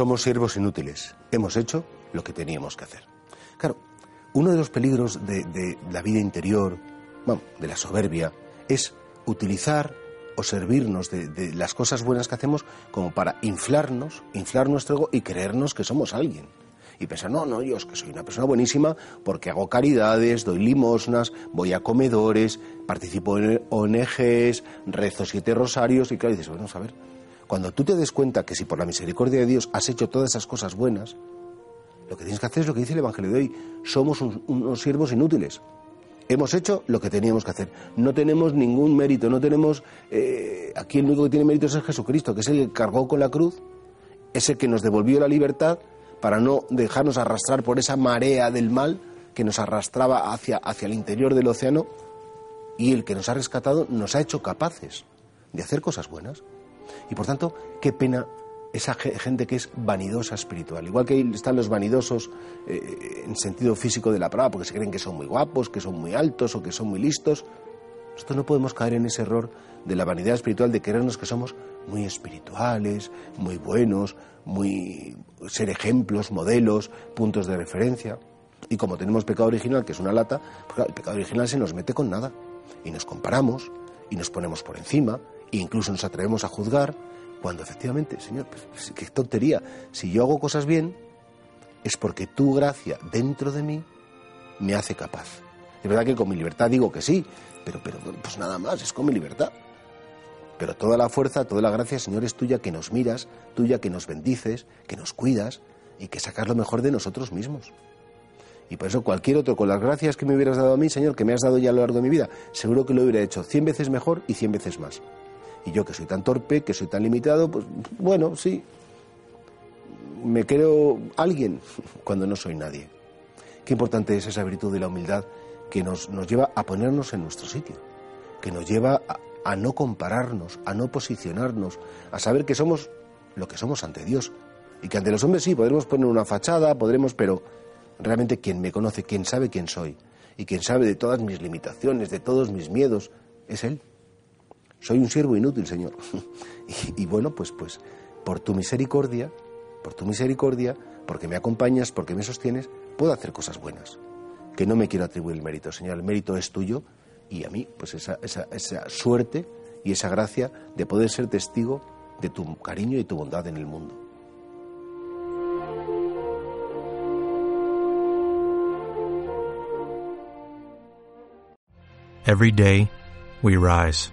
Somos siervos inútiles. Hemos hecho lo que teníamos que hacer. Claro, uno de los peligros de, de la vida interior, bueno, de la soberbia, es utilizar o servirnos de, de las cosas buenas que hacemos como para inflarnos, inflar nuestro ego y creernos que somos alguien. Y pensar, no, no, yo es que soy una persona buenísima porque hago caridades, doy limosnas, voy a comedores, participo en ONGs, rezo siete rosarios y claro, dices, bueno, a ver, cuando tú te des cuenta que si por la misericordia de Dios has hecho todas esas cosas buenas, lo que tienes que hacer es lo que dice el Evangelio de hoy. Somos un- unos siervos inútiles. Hemos hecho lo que teníamos que hacer. No tenemos ningún mérito, no tenemos... eh, aquí el único que tiene mérito es Jesucristo, que es el que cargó con la cruz, ese que nos devolvió la libertad para no dejarnos arrastrar por esa marea del mal que nos arrastraba hacia, hacia el interior del océano y el que nos ha rescatado nos ha hecho capaces de hacer cosas buenas. Y por tanto, qué pena esa ge- gente que es vanidosa espiritual. Igual que están los vanidosos eh, en sentido físico de la palabra, porque se creen que son muy guapos, que son muy altos o que son muy listos. Nosotros no podemos caer en ese error de la vanidad espiritual de creernos que somos muy espirituales, muy buenos, muy ser ejemplos, modelos, puntos de referencia. Y como tenemos pecado original, que es una lata, pues el pecado original se nos mete con nada. Y nos comparamos, y nos ponemos por encima, incluso nos atrevemos a juzgar, cuando efectivamente, Señor, pues, qué tontería. Si yo hago cosas bien, es porque tu gracia dentro de mí me hace capaz. Es verdad que con mi libertad digo que sí, pero, pero pues nada más, es con mi libertad. Pero toda la fuerza, toda la gracia, Señor, es tuya que nos miras, tuya que nos bendices, que nos cuidas y que sacas lo mejor de nosotros mismos. Y por eso cualquier otro, con las gracias que me hubieras dado a mí, Señor, que me has dado ya a lo largo de mi vida, seguro que lo hubiera hecho cien veces mejor y cien veces más. Y yo que soy tan torpe, que soy tan limitado, pues bueno, sí, me creo alguien cuando no soy nadie. Qué importante es esa virtud de la humildad que nos, nos lleva a ponernos en nuestro sitio, que nos lleva a, a no compararnos, a no posicionarnos, a saber que somos lo que somos ante Dios. Y que ante los hombres sí, podremos poner una fachada, podremos, pero realmente quien me conoce, quien sabe quién soy, y quien sabe de todas mis limitaciones, de todos mis miedos, es Él. Soy un siervo inútil, Señor. y, bueno, pues, pues, por tu misericordia, por tu misericordia, porque me acompañas, porque me sostienes, puedo hacer cosas buenas. Que no me quiero atribuir el mérito, Señor. El mérito es tuyo y a mí, pues esa, esa, esa suerte y esa gracia de poder ser testigo de tu cariño y tu bondad en el mundo. Every day, we rise,